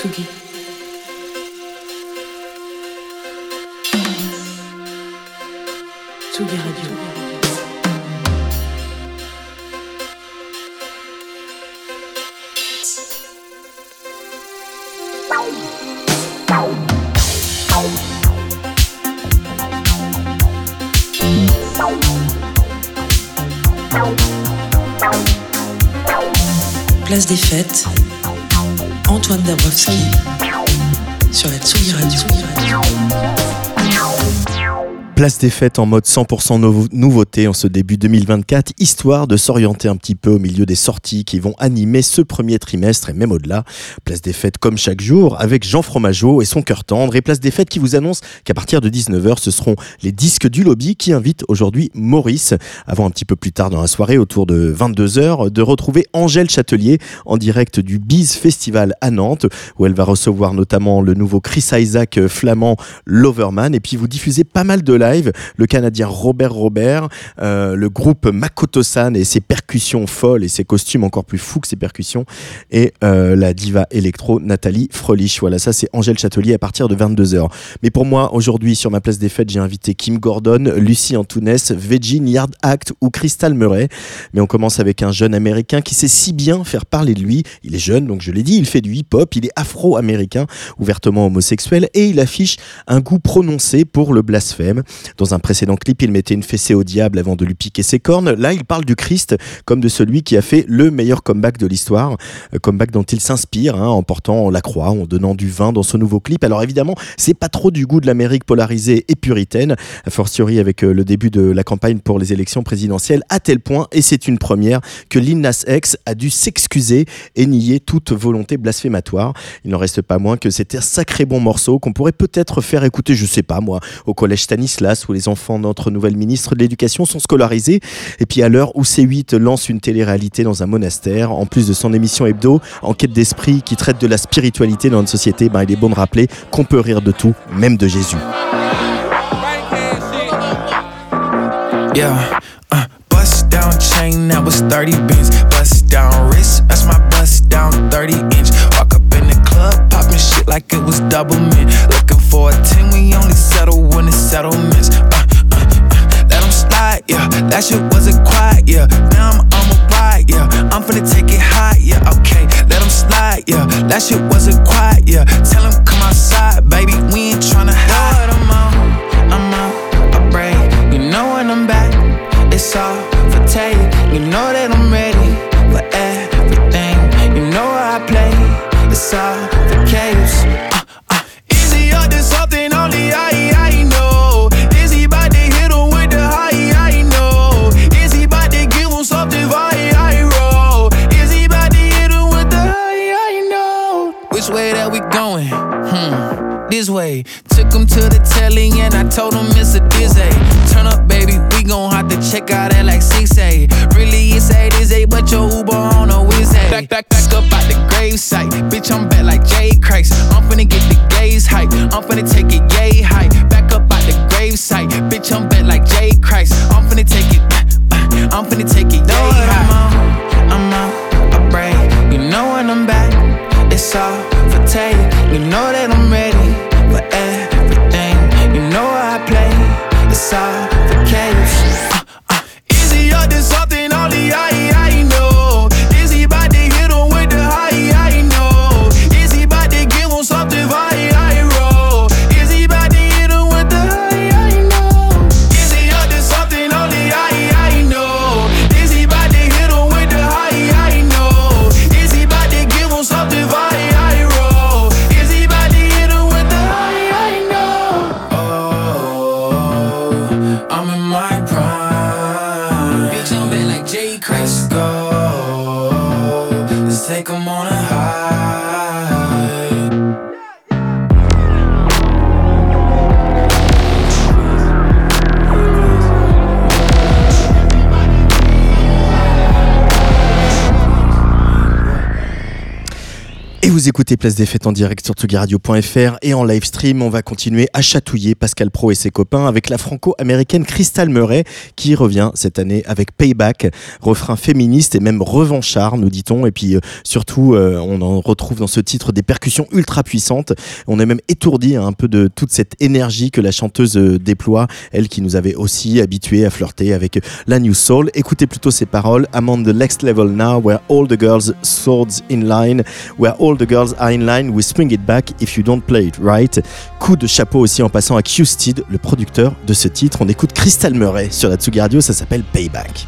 Tsugi. Tsugi Radio. Antoine Dabrowski Place des fêtes en mode 100% nouveau- nouveauté en ce début 2024, histoire de s'orienter un petit peu au milieu des sorties qui vont animer ce premier trimestre et même au-delà. Place des fêtes comme chaque jour avec Jean Fromageau et son cœur tendre et Place des fêtes qui vous annonce qu'à partir de 19h ce seront les disques du lobby qui invitent aujourd'hui Maurice avant un petit peu plus tard dans la soirée autour de 22h de retrouver Angèle Châtelier en direct du Biz Festival à Nantes où elle va recevoir notamment le nouveau Chris Isaac euh, flamand Loverman et puis vous diffusez pas mal de live le Canadien Robert Robert euh, le groupe Makoto-san et ses percussions folles et ses costumes encore plus fous que ses percussions et euh, la diva électro Nathalie Frelich voilà ça c'est Angèle Châtelier à partir de 22h mais pour moi aujourd'hui sur ma place des fêtes j'ai invité Kim Gordon Lucie Antunes Veggie Yard Act ou Crystal Murray. Mais on commence avec un jeune américain qui sait si bien faire parler de lui. Il est jeune donc je l'ai dit il fait du hip-hop il est afro-américain ouvertement homosexuel et il affiche un goût prononcé pour le blasphème. Dans un précédent clip, il mettait une fessée au diable avant de lui piquer ses cornes. Là, il parle du Christ comme de celui qui a fait le meilleur comeback de l'histoire, Euh, comeback dont il s'inspire hein, en portant la croix, en donnant du vin dans ce nouveau clip. Alors évidemment, c'est pas trop du goût de l'Amérique polarisée et puritaine, a fortiori avec euh, le début de la campagne pour les élections présidentielles, à tel point, et c'est une première, que Lil X a dû s'excuser et nier toute volonté blasphématoire. Il n'en reste pas moins que c'était un sacré bon morceau qu'on pourrait peut-être faire écouter, je sais pas moi, au collège Stanislas où les enfants de notre nouvelle ministre de l'Éducation sont scolarisés. Et puis à l'heure où C8 lance une télé-réalité dans un monastère, en plus de son émission hebdo, Enquête d'esprit qui traite de la spiritualité dans notre société, ben, il est bon de rappeler qu'on peut rire de tout, même de Jésus. Uh, bust down chain, that was 30 bins. Bust down wrist, that's my bust down 30 inch. Walk up in the club, popping shit like it was double mint. Looking for a 10, we only settle when it's settlements. Uh, uh, uh, let 'em slide, yeah. That shit wasn't quiet, yeah. Now I'm on a ride, yeah. I'm finna take it high, yeah. Okay, let them slide, yeah. That shit wasn't quiet, yeah. Tell them come outside, baby. We ain't tryna hide. I'm out, I'm out, I break. You know when I'm back, it's all for take. You know that I'm ready for everything. You know I play, it's all this way. Took him to the telly and I told him it's a dizzy. Turn up, baby, we gon' have to check out at like 6A. Really, it's 8 is 8, but your Uber on a whiz Back, back, back up out the gravesite. Bitch, I'm back like Jay Christ. I'm finna get the gaze hype. I'm finna take it yay high. Back up out the gravesite. Bitch, I'm back like Jay Christ. I'm finna take it. uh, I'm finna take écoutez Place des Fêtes en direct sur tugiradio.fr et en live stream. On va continuer à chatouiller Pascal Pro et ses copains avec la franco-américaine Crystal Murray qui revient cette année avec Payback, refrain féministe et même revanchard, nous dit-on. Et puis euh, surtout, euh, on en retrouve dans ce titre des percussions ultra puissantes. On est même étourdi hein, un peu de toute cette énergie que la chanteuse euh, déploie, elle qui nous avait aussi habitués à flirter avec la New Soul. Écoutez plutôt ses paroles. I'm on the next level now where all the girls swords in line, where all the girls are in line, we swing it back if you don't play it right. Coup de chapeau aussi en passant à Q-Steed, le producteur de ce titre. On écoute Crystal Murray sur la Tsugi Radio, ça s'appelle Payback.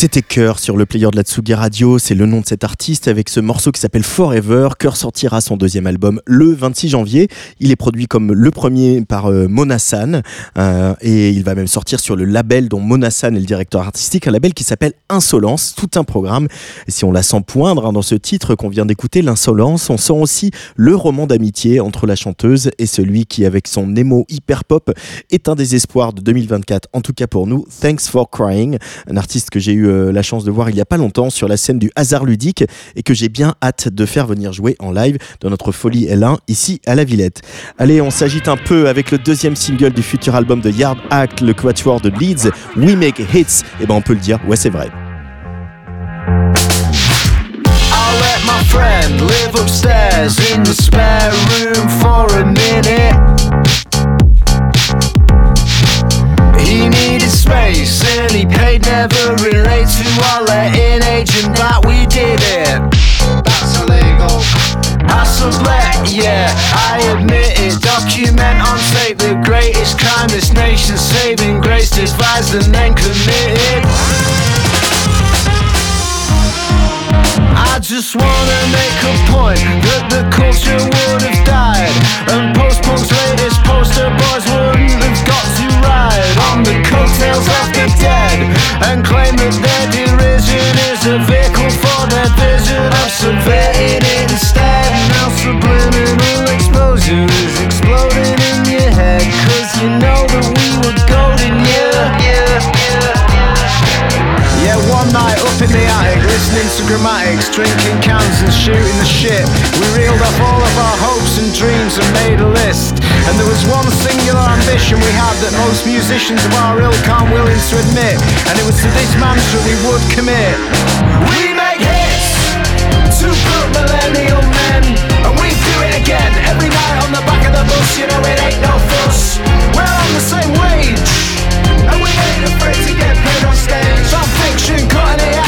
C'était Cœur sur le player de la Tsugi Radio, c'est le nom de cet artiste avec ce morceau qui s'appelle Forever. Cœur sortira son deuxième album le 26 janvier. Il est produit comme le premier par euh, Monasan euh, et il va même sortir sur le label dont Monasan est le directeur artistique, un label qui s'appelle Insolence, tout un programme. Et si on la sent poindre hein, dans ce titre qu'on vient d'écouter, l'Insolence, on sent aussi le roman d'amitié entre la chanteuse et celui qui, avec son émo hyper pop, est un des espoirs de 2024, en tout cas pour nous. Thanks for Crying, un artiste que j'ai eu euh, la chance de voir il y a pas longtemps sur la scène du hasard ludique et que j'ai bien hâte de faire venir jouer en live dans notre folie L1 ici à la Villette. Allez, on s'agite un peu avec le deuxième single du futur album de Yard Act, le quatuor de Leeds, We Make Hits. Et eh ben on peut le dire, ouais c'est vrai. Space and he paid never relate to our letting agent that we did it. That's illegal. I sublet, yeah, I admit it. Document on tape the greatest crime this nation saving grace devised and then committed. I just wanna make a point that the culture would have died and post-punk's latest poster boys wouldn't have got to ride on the coattails of the dead and claim that their derision is a vehicle for their vision of subverting it instead. Now subliminal exposure is exploding in your head cause you know that drinking cans and shooting the shit. We reeled off all of our hopes and dreams and made a list. And there was one singular ambition we had that most musicians of our ilk aren't willing to admit. And it was to this mantra we would commit. We make hits, to broke millennial men. And we do it again, every night on the back of the bus, you know it ain't no fuss. We're on the same wage, and we ain't afraid to get paid on stage. On fiction, cutting the act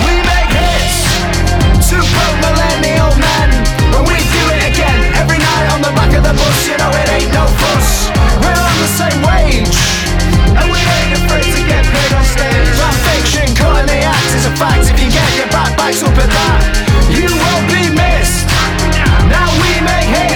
The bus. You know it ain't no fuss. We're on the same wage, and we ain't afraid to get paid on stage. Our fiction, cutting the act is a fact. If you get your back backs up at that, you won't be missed. Now we make hits.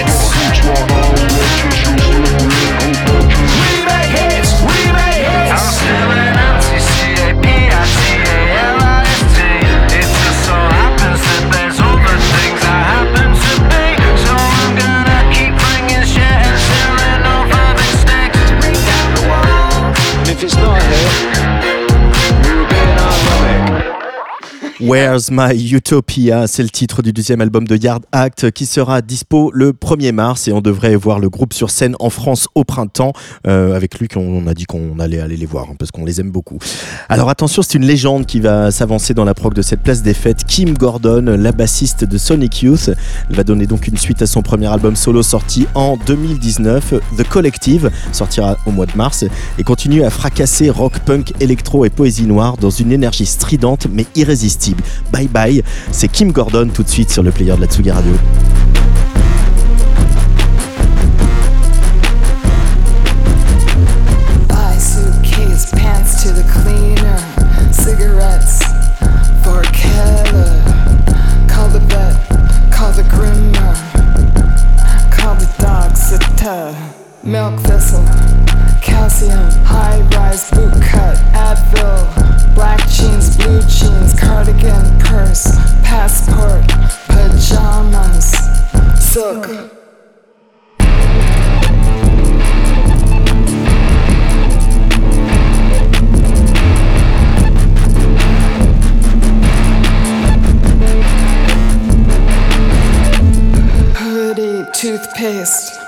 Where's My Utopia C'est le titre du deuxième album de Yard Act qui sera dispo le 1er mars et on devrait voir le groupe sur scène en France au printemps. Euh, avec lui, on a dit qu'on allait aller les voir hein, parce qu'on les aime beaucoup. Alors attention, c'est une légende qui va s'avancer dans la prog de cette place des fêtes. Kim Gordon, la bassiste de Sonic Youth, va donner donc une suite à son premier album solo sorti en 2019. The Collective sortira au mois de mars et continue à fracasser rock, punk, électro et poésie noire dans une énergie stridente mais irrésistible. Bye bye, c'est Kim Gordon tout de suite sur le player de la Tsugi Radio.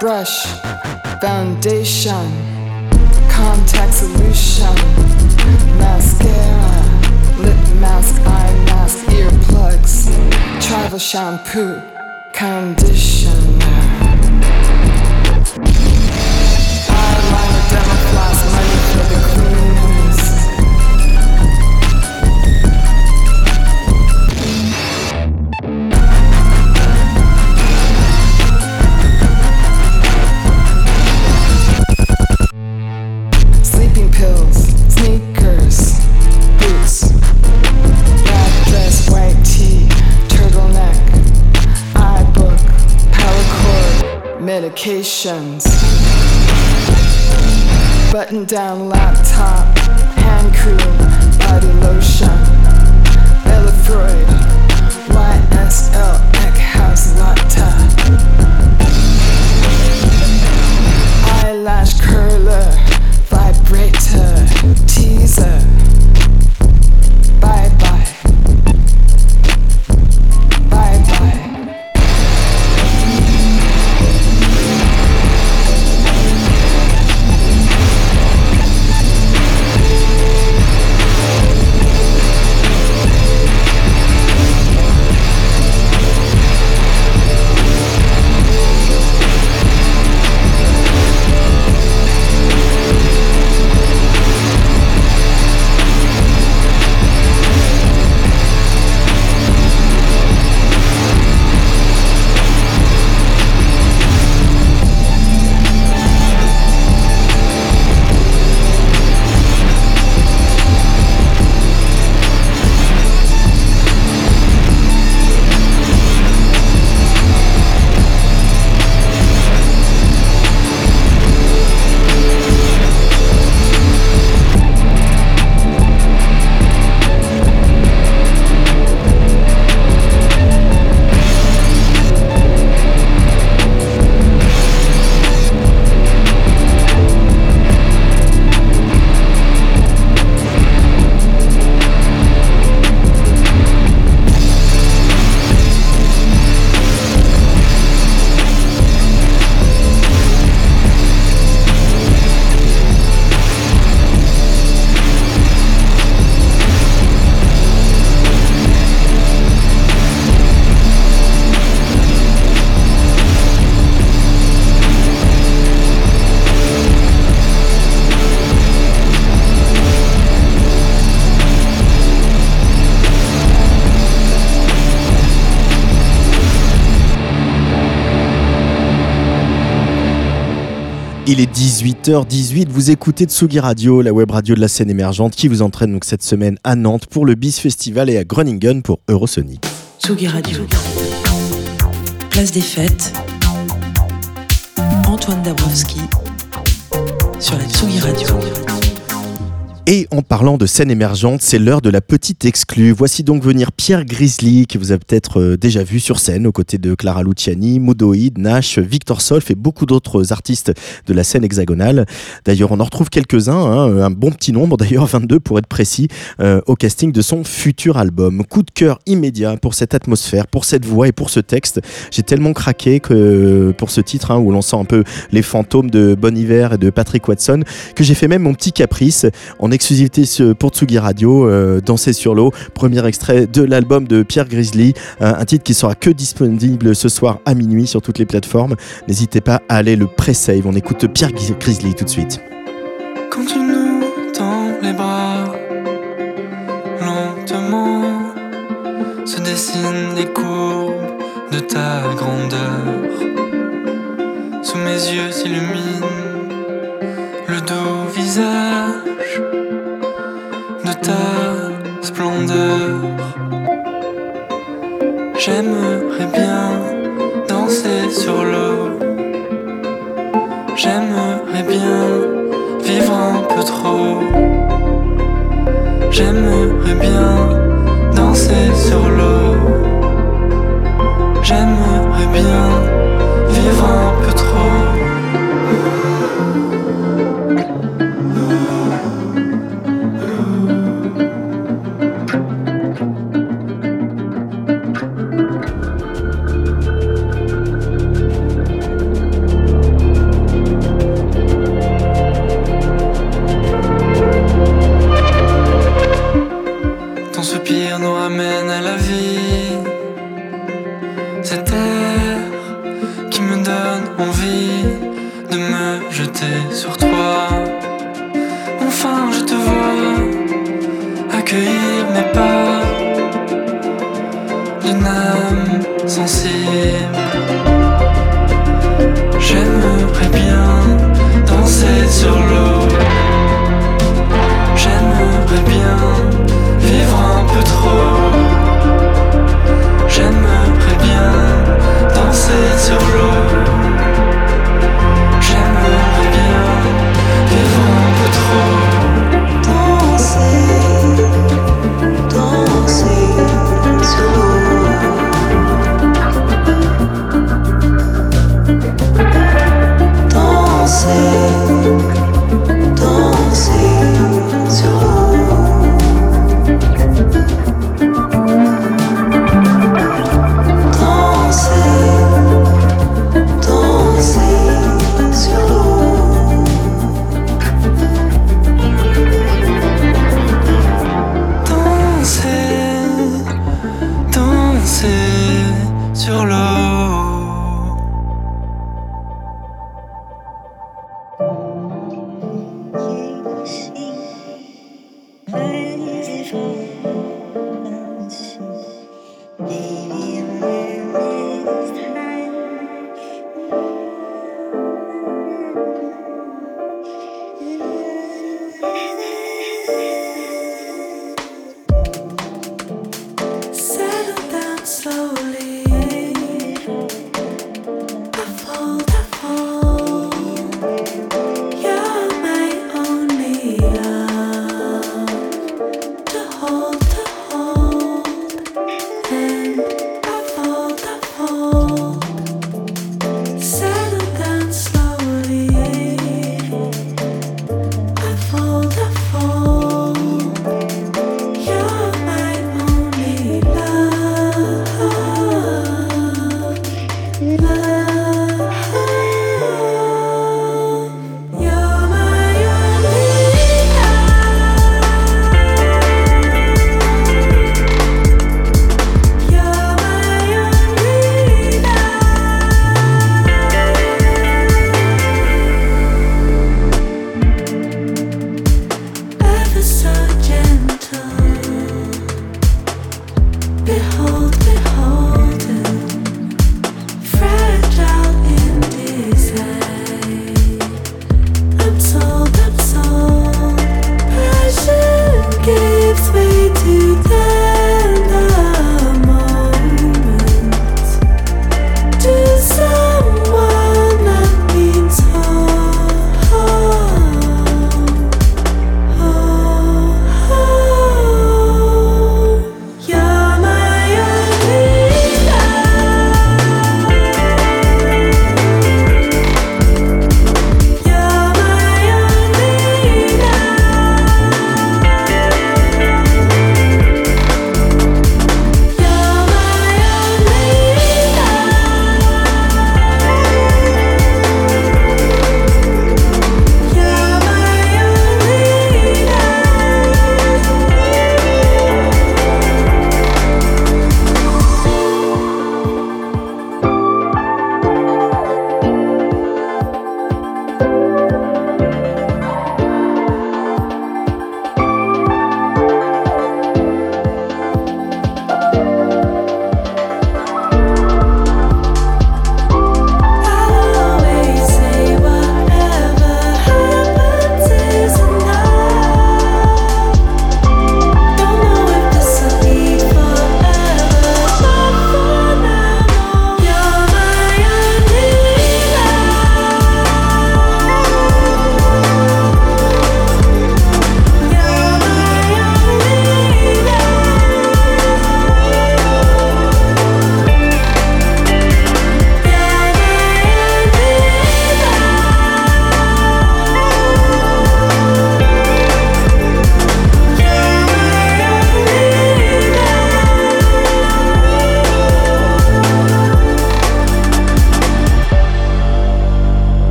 Brush, foundation, contact solution, mascara, lip mask, eye mask, earplugs, travel shampoo, conditioner. Eyeliner, money cord, medications, button down laptop, hand cream, body lotion, Freud, YSL, Il est 18h18, vous écoutez Tsugi Radio, la web radio de la scène émergente qui vous entraîne donc cette semaine à Nantes pour le BIS Festival et à Groningen pour Eurosonic. Tsugi Radio. Place des fêtes. Antoine Dabrowski sur la Tsugi Radio. Et en parlant de scène émergente, c'est l'heure de la petite exclue. Voici donc venir Pierre Grizzly, que vous avez peut-être euh, déjà vu sur scène aux côtés de Clara Luciani, Moodoïd, Nash, Victor Solf et beaucoup d'autres artistes de la scène hexagonale. D'ailleurs, on en retrouve quelques-uns, hein, un bon petit nombre, d'ailleurs 22 pour être précis, euh, au casting de son futur album. Coup de cœur immédiat pour cette atmosphère, pour cette voix et pour ce texte. J'ai tellement craqué que pour ce titre, hein, où l'on sent un peu les fantômes de Bon Hiver et de Patrick Watson, que j'ai fait même mon petit caprice exclusivité sur- pour Tsugi Radio, euh, Danser sur l'eau, premier extrait de l'album de Pierre Grizzly, euh, un titre qui sera que disponible ce soir à minuit sur toutes les plateformes. N'hésitez pas à aller le pré-save. On écoute Pierre Grizzly tout de suite. Quand tu nous tends les bras, lentement se dessinent les courbes de ta grandeur. Sous mes yeux s'illumine le doux visage J'aimerais bien danser sur l'eau. J'aimerais bien vivre un peu trop. J'aimerais bien danser sur l'eau. J'aimerais bien vivre un peu trop.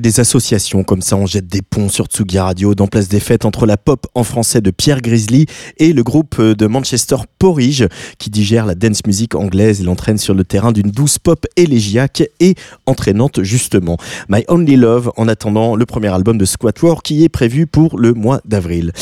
Des associations comme ça, on jette des ponts sur Tsugi Radio dans Place des Fêtes entre la pop en français de Pierre Grizzly et le groupe de Manchester Porridge qui digère la dance music anglaise et l'entraîne sur le terrain d'une douce pop élégiaque et entraînante justement. My Only Love en attendant le premier album de Squatwar qui est prévu pour le mois d'avril.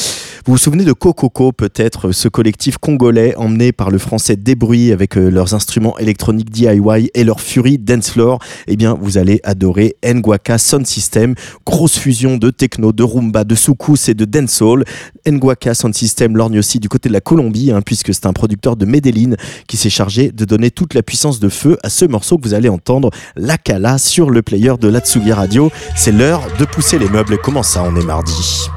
Vous vous souvenez de Cococo, peut-être, ce collectif congolais emmené par le français Débruit avec euh, leurs instruments électroniques DIY et leur furie dance floor? Eh bien, vous allez adorer Nguaka Sound System, grosse fusion de techno, de rumba, de soukous et de dancehall. Nguaka Sound System lorgne aussi du côté de la Colombie, hein, puisque c'est un producteur de Medellin qui s'est chargé de donner toute la puissance de feu à ce morceau que vous allez entendre, La Kala, sur le player de l'Atsugi Radio. C'est l'heure de pousser les meubles. Comment ça, on est mardi?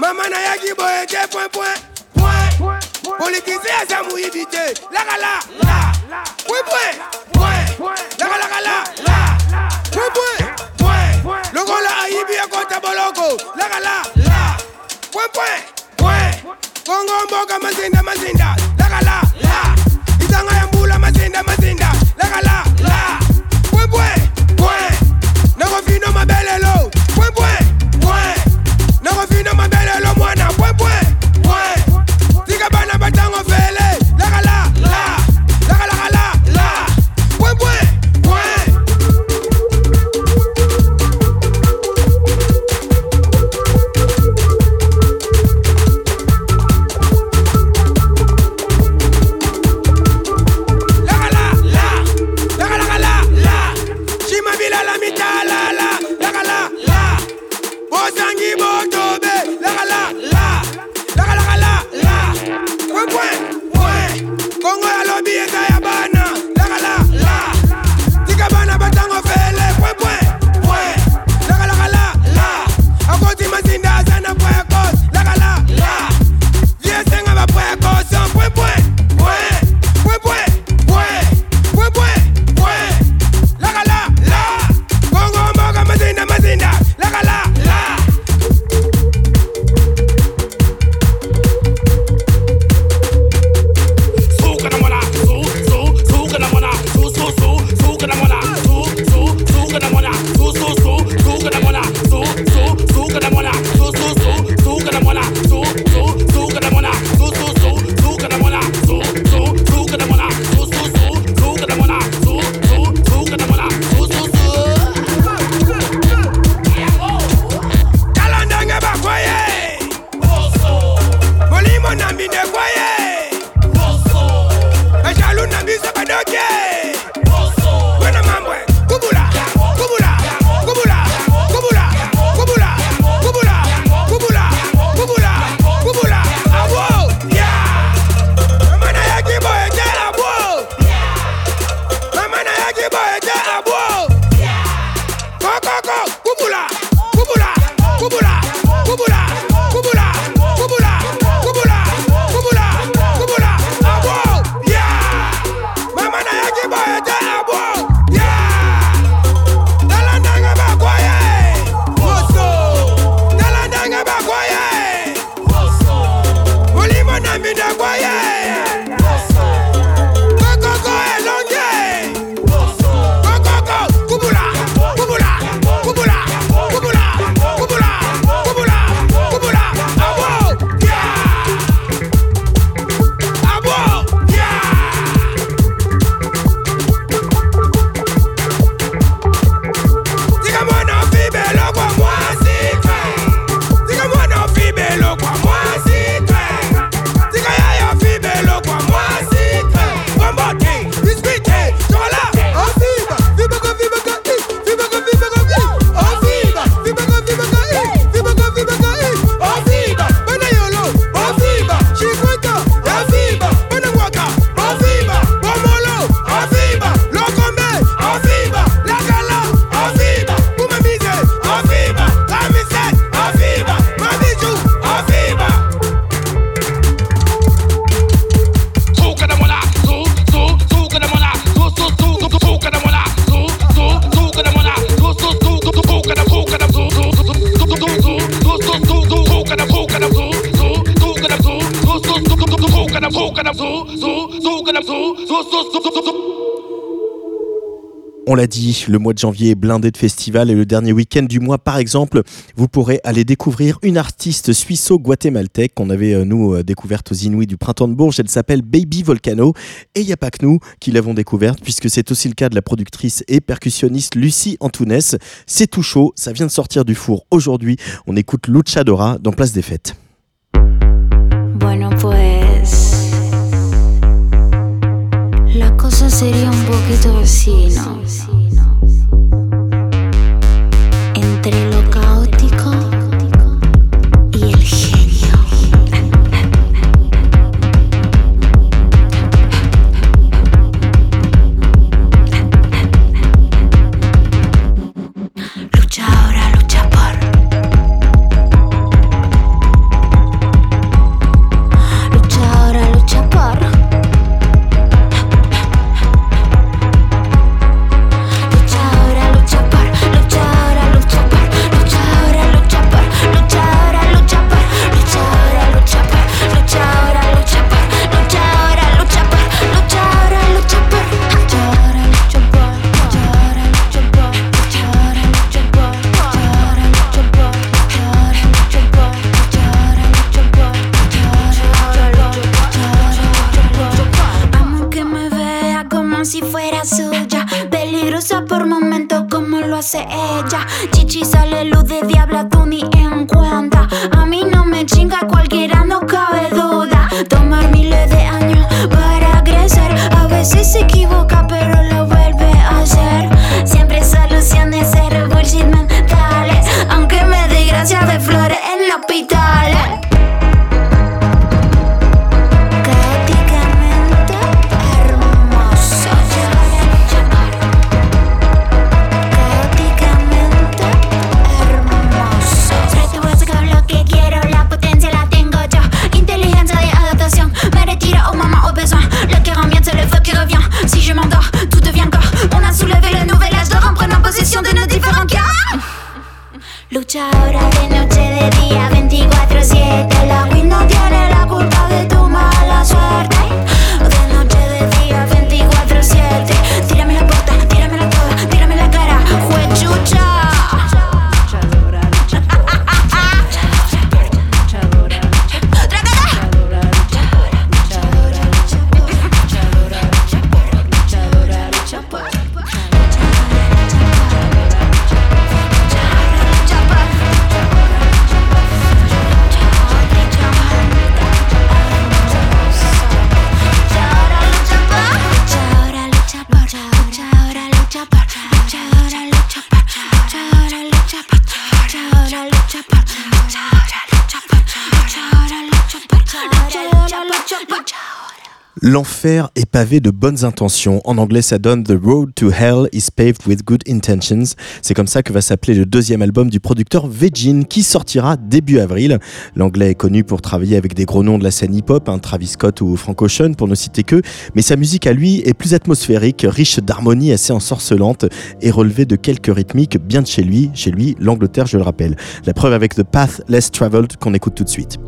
mama nayaki boye te point point. Point kolekisi eza moyibi te lakala la oui point point lakalakala la oui point point lokola ayibi ekota boloko lakala la oui point point kongo mboka mazinda mazinda. Lakala la izanga ya mbula mazinda mazinda. Lakala le mois de janvier est blindé de festivals et le dernier week-end du mois, par exemple, vous pourrez aller découvrir une artiste suisseau-guatémaltèque qu'on avait, euh, nous, euh, découverte aux Inuits du printemps de Bourges. Elle s'appelle Baby Volcano. Et il n'y a pas que nous qui l'avons découverte, puisque c'est aussi le cas de la productrice et percussionniste Lucie Antounès. C'est tout chaud, ça vient de sortir du four aujourd'hui. On écoute Luchadora dans Place des Fêtes. La cosa un. Noche, de día, 24-7. L'enfer est pavé de bonnes intentions. En anglais, ça donne The Road to Hell is paved with good intentions. C'est comme ça que va s'appeler le deuxième album du producteur Vegin qui sortira début avril. L'anglais est connu pour travailler avec des gros noms de la scène hip-hop, hein, Travis Scott ou Frank Ocean pour ne citer que, mais sa musique à lui est plus atmosphérique, riche d'harmonies assez ensorcelantes et relevée de quelques rythmiques bien de chez lui, chez lui, l'Angleterre, je le rappelle. La preuve avec The Path Less Traveled qu'on écoute tout de suite.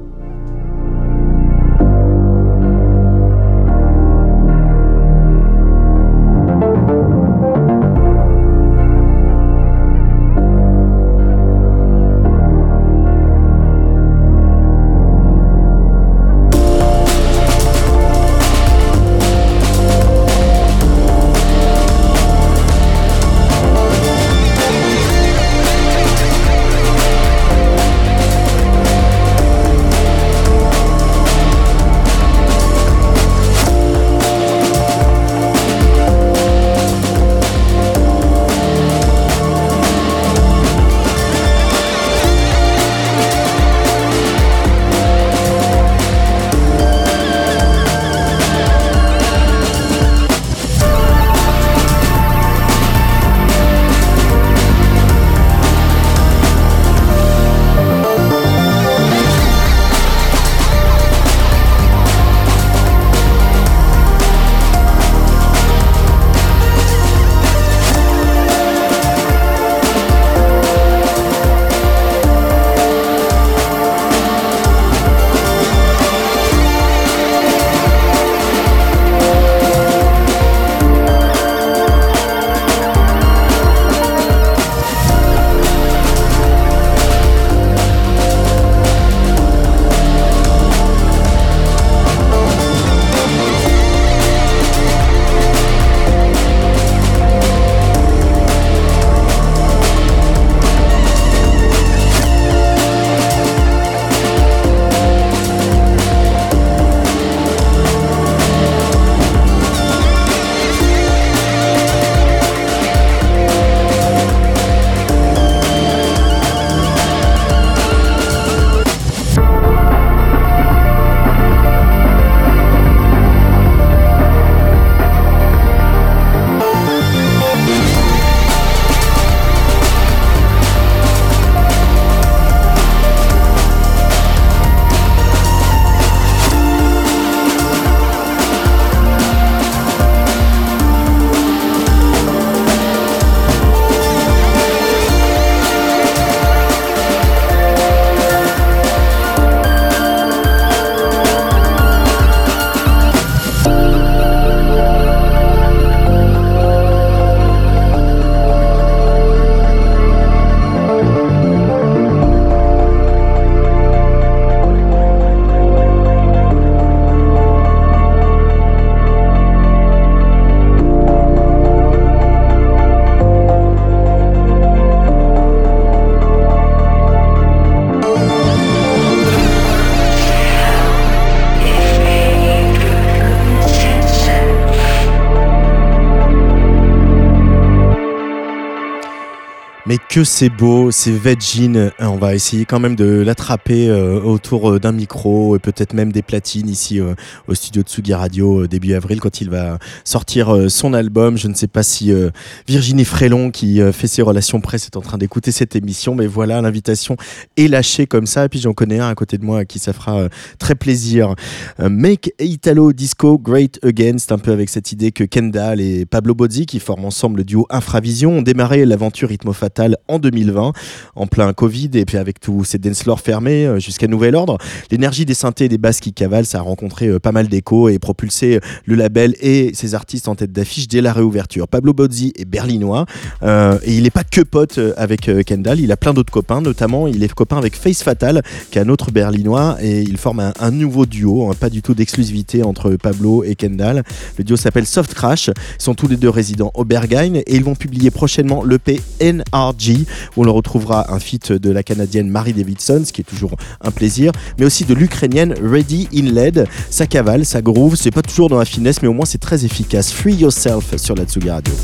Que c'est beau, c'est Vegin. On va essayer quand même de l'attraper euh, autour euh, d'un micro et peut-être même des platines ici euh, au studio de Tsugi Radio euh, début avril quand il va sortir euh, son album. Je ne sais pas si euh, Virginie Frélon qui euh, fait ses relations presse est en train d'écouter cette émission, mais voilà, l'invitation est lâchée comme ça. Et puis j'en connais un à côté de moi à qui ça fera euh, très plaisir. Euh, Make Italo Disco Great Again, c'est un peu avec cette idée que Kendall et Pablo Bozzi, qui forment ensemble le duo Infravision, ont démarré l'aventure Rythmo Fatal en 2020, en plein Covid, et puis avec tous ces dance fermés euh, jusqu'à nouvel ordre. L'énergie des synthés et des basses qui cavalent, ça a rencontré euh, pas mal d'échos et propulsé euh, le label et ses artistes en tête d'affiche dès la réouverture. Pablo Bozzi est berlinois, et il n'est pas que pote avec Kendall, il a plein d'autres copains, notamment il est copain avec Face Fatal, qui est un autre berlinois, et ils forment un, un nouveau duo, hein, pas du tout d'exclusivité entre Pablo et Kendall. Le duo s'appelle Soft Crash, ils sont tous les deux résidents au Berghain, et ils vont publier prochainement l'EP NRG, où on le retrouvera un feat de la canadienne Marie Davidson, ce qui est toujours un plaisir, mais aussi de l'ukrainienne Ready in LED. Ça cavale, ça groove, c'est pas toujours dans la finesse, mais au moins c'est très efficace. Free Yourself sur la Tsugi Radio.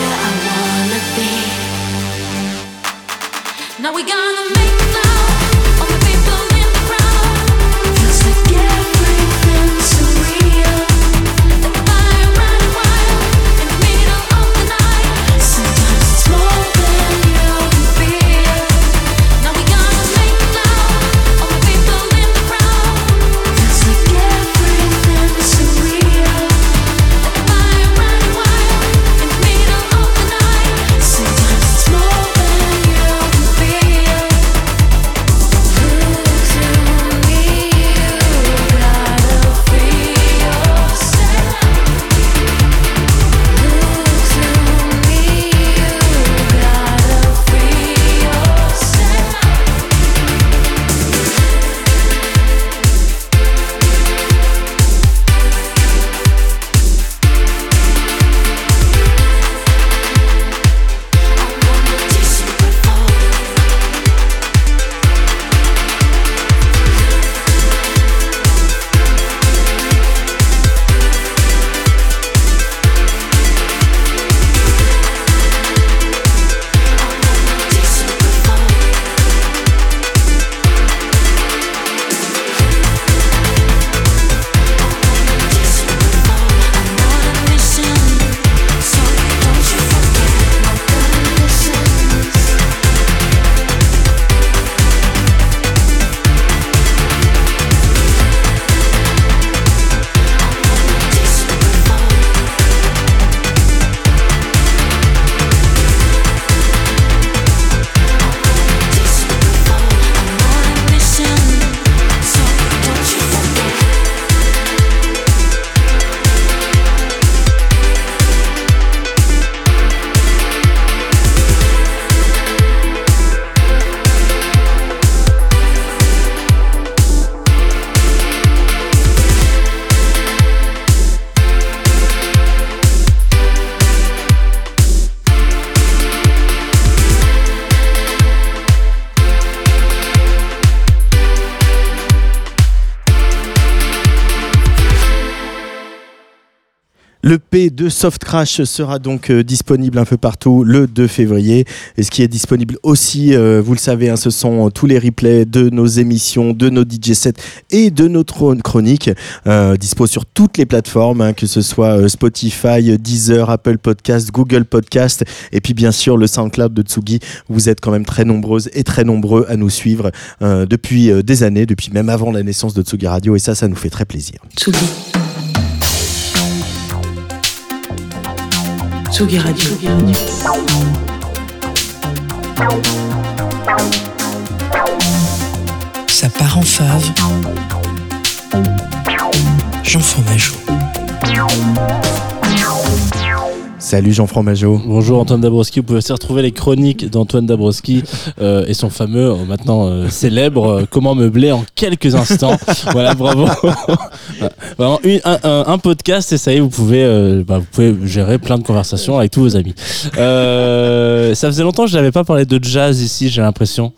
where I wanna be. Now we gonna. Le P de Soft Crash sera donc euh, disponible un peu partout le 2 février. Et ce qui est disponible aussi, euh, vous le savez, hein, ce sont euh, tous les replays de nos émissions, de nos DJ sets et de notre chronique. Dispo sur toutes les plateformes, hein, que ce soit Spotify, Deezer, Apple Podcast, Google Podcast. Et puis bien sûr le SoundCloud de Tsugi. Vous êtes quand même très nombreuses et très nombreux à nous suivre depuis des années, depuis même avant la naissance de Tsugi Radio. Et ça, ça nous fait très plaisir. Tsugi. Tsugi Radio. Ça part en fave. Jean Fromageau. Salut Jean Fromageau. Bonjour Antoine Dabrowski, vous pouvez aussi retrouver les chroniques d'Antoine Dabrowski euh, et son fameux, euh, maintenant euh, célèbre, euh, Comment meubler en quelques instants. voilà, bravo. Voilà. Vraiment une- un, podcast et ça y est, vous pouvez, bah, vous pouvez gérer plein de conversations avec tous vos amis. Ça faisait longtemps que je n'avais pas parlé de jazz ici, j'ai l'impression.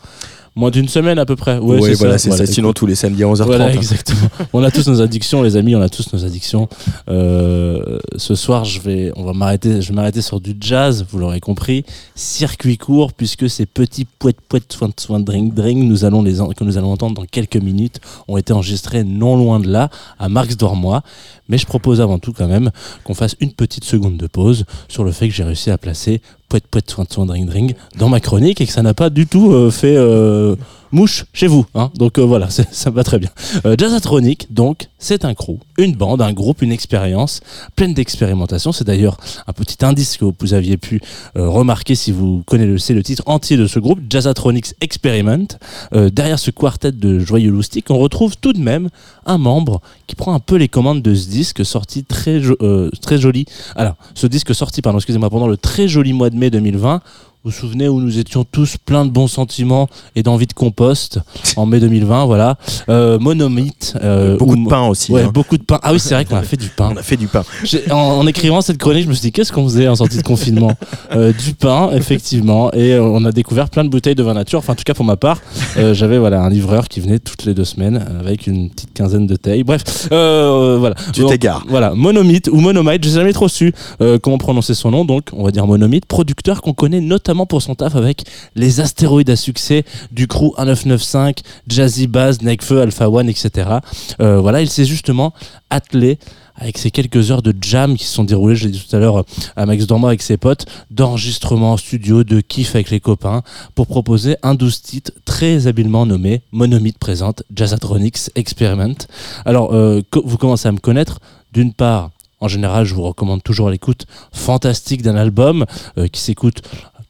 Moins d'une semaine à peu près. Ouais, Ouais, c'est voilà, c'est ça. Écoute, Sinon, tous les samedis à 11h30. voilà, hein. exactement. On a tous nos addictions, les amis, on a tous nos addictions. Euh, ce soir, je vais, on va m'arrêter, je vais m'arrêter sur du jazz, vous l'aurez compris. Circuit court, puisque ces petits poètes poètes soin soin drink drink, nous allons les, que nous allons entendre dans quelques minutes, ont été enregistrés non loin de là, à Marx Dormois. Mais je propose avant tout quand même qu'on fasse une petite seconde de pause sur le fait que j'ai réussi à placer poète poète soin soin drink drink dans ma chronique et que ça n'a pas du tout euh, fait euh, mouche chez vous. Hein. Donc euh, voilà, ça va très bien. Euh, Jazzatronic, donc, c'est un crew, une bande, un groupe, une expérience pleine d'expérimentation. C'est d'ailleurs un petit indice que vous aviez pu euh, remarquer si vous connaissez le titre entier de ce groupe, Jazzatronics Experiment. Derrière ce quartet de joyeux loustiques, on retrouve tout de même un membre qui prend un peu les commandes de ce disque sorti très, jo- très joli. Alors, ce disque sorti, pardon, excusez-moi, pendant le très joli mois de mai 2020. Vous vous souvenez où nous étions tous pleins de bons sentiments et d'envie de compost en mai 2020, voilà. Euh, Monomythe. euh, Beaucoup ou- de pain aussi. Ouais, hein. beaucoup de pain. Ah oui, c'est vrai qu'on a fait du pain. On a fait du pain. En, en écrivant cette chronique, je me suis dit, qu'est-ce qu'on faisait en sortie de confinement? Euh, Du pain, effectivement. Et euh, on a découvert plein de bouteilles de vin nature. Enfin, en tout cas, pour ma part, euh, j'avais voilà, un livreur qui venait toutes les deux semaines avec une petite quinzaine de tailles. Bref, euh, voilà. Tu t'égares. Voilà, Monomythe ou Monomite, j'ai jamais trop su euh, comment prononcer son nom. Donc, on va dire Monomythe, producteur qu'on connaît notamment pour son taf avec les astéroïdes à succès du crew 1995, Jazzy Bass, Nekfeu, Alpha One, etc. Euh, voilà, il s'est justement attelé avec ces quelques heures de jam qui se sont déroulées, je l'ai dit tout à l'heure, euh, à Max Dormois avec ses potes, d'enregistrement en studio, de kiff avec les copains, pour proposer un 12 titres très habilement nommé Monomythe présente Jazzatronics Experiment. Alors, euh, vous commencez à me connaître, d'une part, en général, je vous recommande toujours l'écoute fantastique d'un album qui s'écoute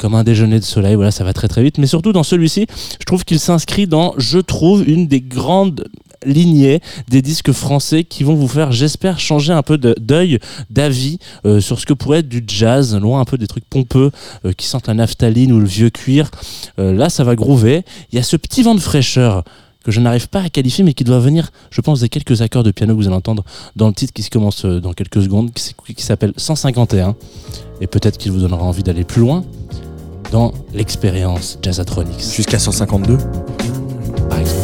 comme un déjeuner de soleil, voilà, ça va très très vite. Mais surtout dans celui-ci, je trouve qu'il s'inscrit dans, je trouve, une des grandes lignées des disques français qui vont vous faire, j'espère, changer un peu d'œil, d'avis euh, sur ce que pourrait être du jazz, loin un peu des trucs pompeux euh, qui sentent la naphtaline ou le vieux cuir. Euh, là, ça va groover. Il y a ce petit vent de fraîcheur que je n'arrive pas à qualifier, mais qui doit venir, je pense, des quelques accords de piano que vous allez entendre dans le titre qui se commence dans quelques secondes, qui s'appelle 151. Et peut-être qu'il vous donnera envie d'aller plus loin dans l'expérience Jazzatronics. Jusqu'à 152 Par exemple.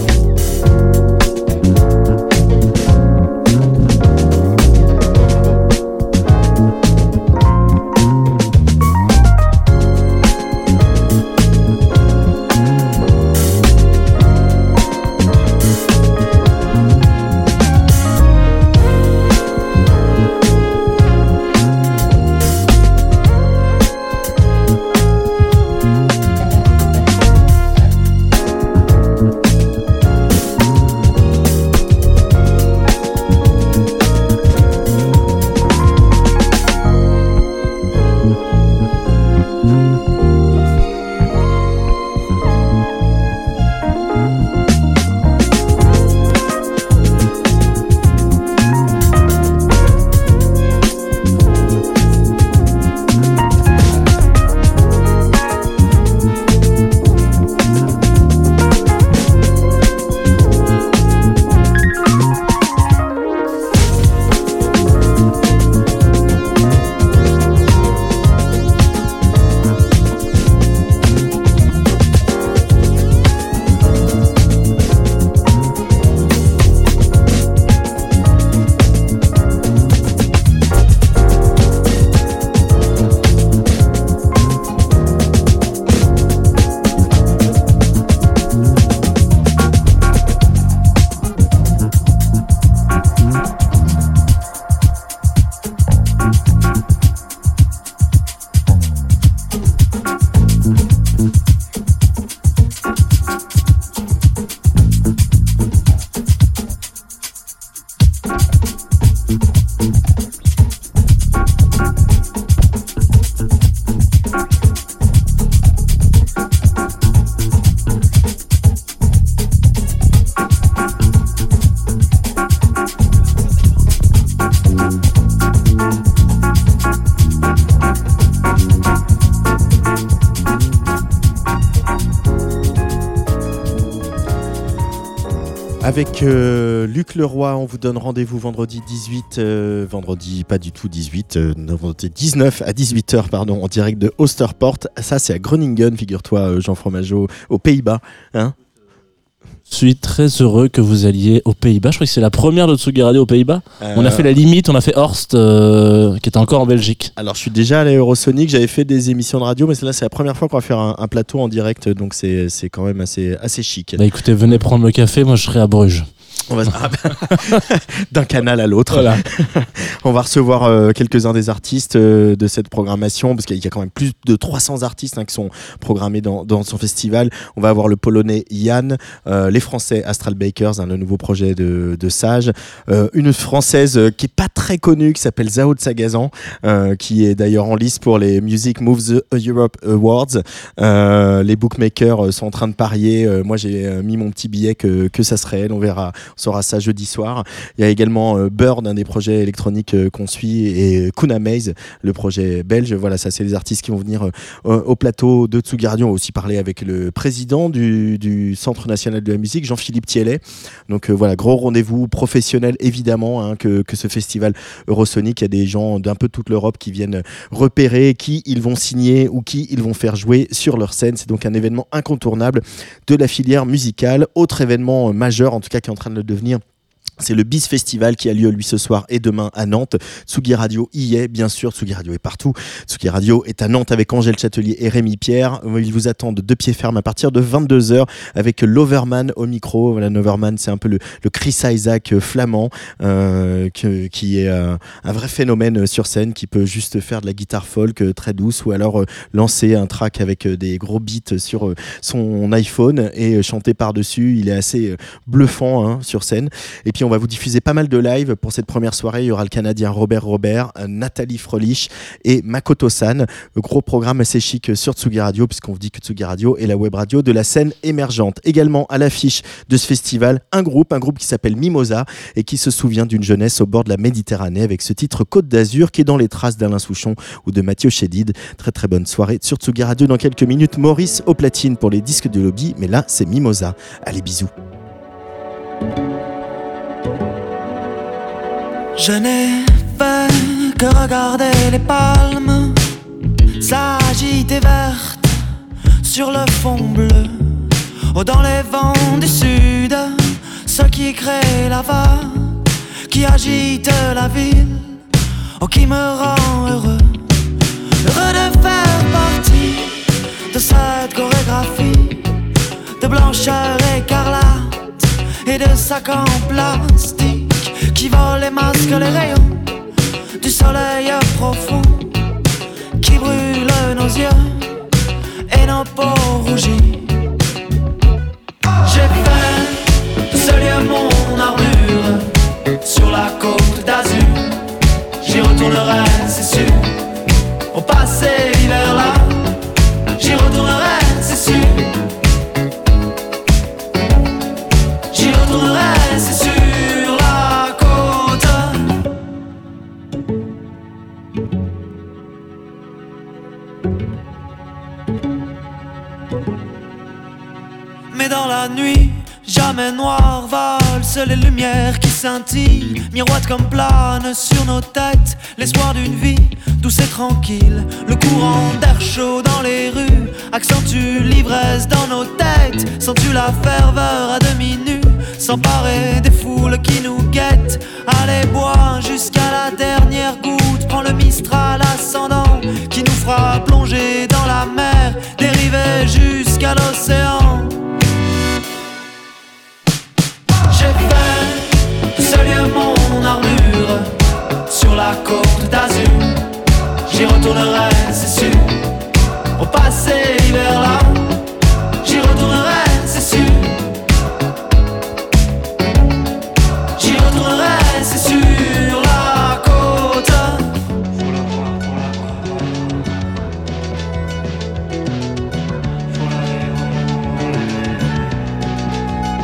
Avec euh, Luc Leroy, on vous donne rendez-vous vendredi 18, euh, vendredi pas du tout 18, euh, non, vendredi 19 à 18h, pardon, en direct de Osterport. Ça, c'est à Groningen, figure-toi, euh, Jean Fromageau, aux Pays-Bas. Hein suis très heureux que vous alliez aux Pays-Bas. Je crois que c'est la première de Tsugi Radio aux Pays-Bas. On a Euh, fait la limite, on a fait Horst, euh, qui était encore en Belgique. Alors, je suis déjà allé à Eurosonic, j'avais fait des émissions de radio, mais c'est la première fois qu'on va faire un, un plateau en direct, donc c'est c'est quand même assez, assez chic. Bah écoutez, venez prendre le café, moi je serai à Bruges. On va ah bah, d'un canal à l'autre. Voilà. On va recevoir euh, quelques-uns des artistes euh, de cette programmation, parce qu'il y a quand même plus de 300 artistes hein, qui sont programmés dans, dans son festival. On va avoir le Polonais Yann, euh, les Français Astral Bakers, hein, le nouveau projet de, de Sage, une Française qui est pas très connue, qui s'appelle Zao de Sagazan, qui est d'ailleurs en lice pour les Music Moves Europe Awards. Les bookmakers sont en train de parier. Moi, j'ai mis mon petit billet que, que ça serait elle. On verra, saura ça jeudi soir. Il y a également euh, Bird, un des projets électroniques euh, qu'on suit, et Kuna Maze, le projet belge. Voilà, ça, c'est les artistes qui vont venir euh, euh, au plateau de Tsugi Radio. On va aussi parler avec le président du, Centre national de la musique, Jean-Philippe Thielet. Donc euh, voilà, gros rendez-vous professionnel, évidemment, hein, que, que ce festival Eurosonic. Il y a des gens d'un peu toute l'Europe qui viennent repérer qui ils vont signer ou qui ils vont faire jouer sur leur scène. C'est donc un événement incontournable de la filière musicale. Autre événement euh, majeur, en tout cas qui est en train de devenir C'est le BIS Festival qui a lieu lui ce soir et demain à Nantes. Tsugi Radio y est, bien sûr. Tsugi Radio est partout. Tsugi Radio est à Nantes avec Angèle Châtelier et Rémi Pierre. Ils vous attendent de pied ferme à partir de 22h avec l'Overman au micro. Voilà, l'Overman, c'est un peu le, Chris Isaac euh, flamand euh, qui est euh, un vrai phénomène sur scène qui peut juste faire de la guitare folk très douce ou alors lancer un track avec des gros beats sur son iPhone et chanter par-dessus. Il est assez bluffant hein, sur scène. Et puis va vous diffuser pas mal de live pour cette première soirée. Il y aura le Canadien Robert Robert, euh, Nathalie Frolich et Makoto San. Gros programme assez chic sur Tsugi Radio, puisqu'on vous dit que Tsugi Radio est la web radio de la scène émergente. Également à l'affiche de ce festival, un groupe, un groupe qui s'appelle Mimosa et qui se souvient d'une jeunesse au bord de la Méditerranée avec ce titre Côte d'Azur qui est dans les traces d'Alain Souchon ou de Mathieu Chédid. Très très bonne soirée sur Tsugi Radio dans quelques minutes. Maurice au platine pour les disques de lobby, mais là c'est Mimosa. Allez bisous. Je n'ai fait que regarder les palmes s'agiter vertes sur le fond bleu. Oh, dans les vents du sud, ce qui crée la vague, qui agite la ville, oh, qui me rend heureux. Heureux de faire partie de cette chorégraphie de blancheur écarlate et de sacs en plastique qui volent les masques, les rayons du soleil profond qui brûle nos yeux et nos peaux rougies. J'ai fait de ce lieu mon armure sur la côte d'Azur. J'y retournerai, c'est sûr. Au passé l'hiver là, j'y retournerai, c'est sûr. J'y retournerai, Dans la nuit, jamais noir valse les lumières qui scintillent, miroitent comme planent sur nos têtes l'espoir d'une vie douce et tranquille. Le courant d'air chaud dans les rues accentue l'ivresse dans nos têtes. Sens-tu la ferveur à demi nue s'emparer des foules qui nous guettent? Allez, bois jusqu'à la dernière goutte, prends le Mistral ascendant qui nous fera plonger dans la mer, dériver jusqu'à l'océan. La côte d'Azur. J'y retournerai, c'est sûr. Au passé l'hiver là, j'y retournerai, c'est sûr. J'y retournerai, c'est sur la côte.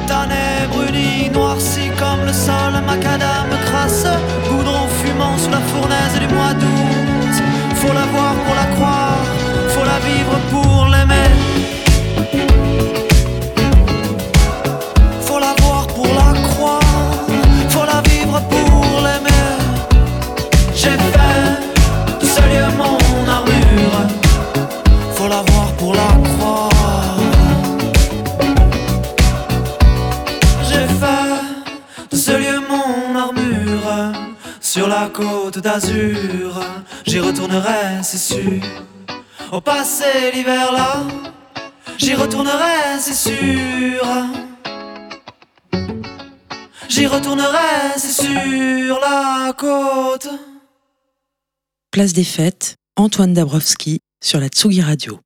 Tanné, bruni, noirci comme le sol, macadam crasse, fumant sous la fournaise du mois d'août. Côte d'Azur. J'y retournerai, c'est sûr. Au passé l'hiver là, j'y retournerai, c'est sûr. J'y retournerai, c'est sur la côte. Place des Fêtes, Antoine Dabrowski sur la Tsugi Radio.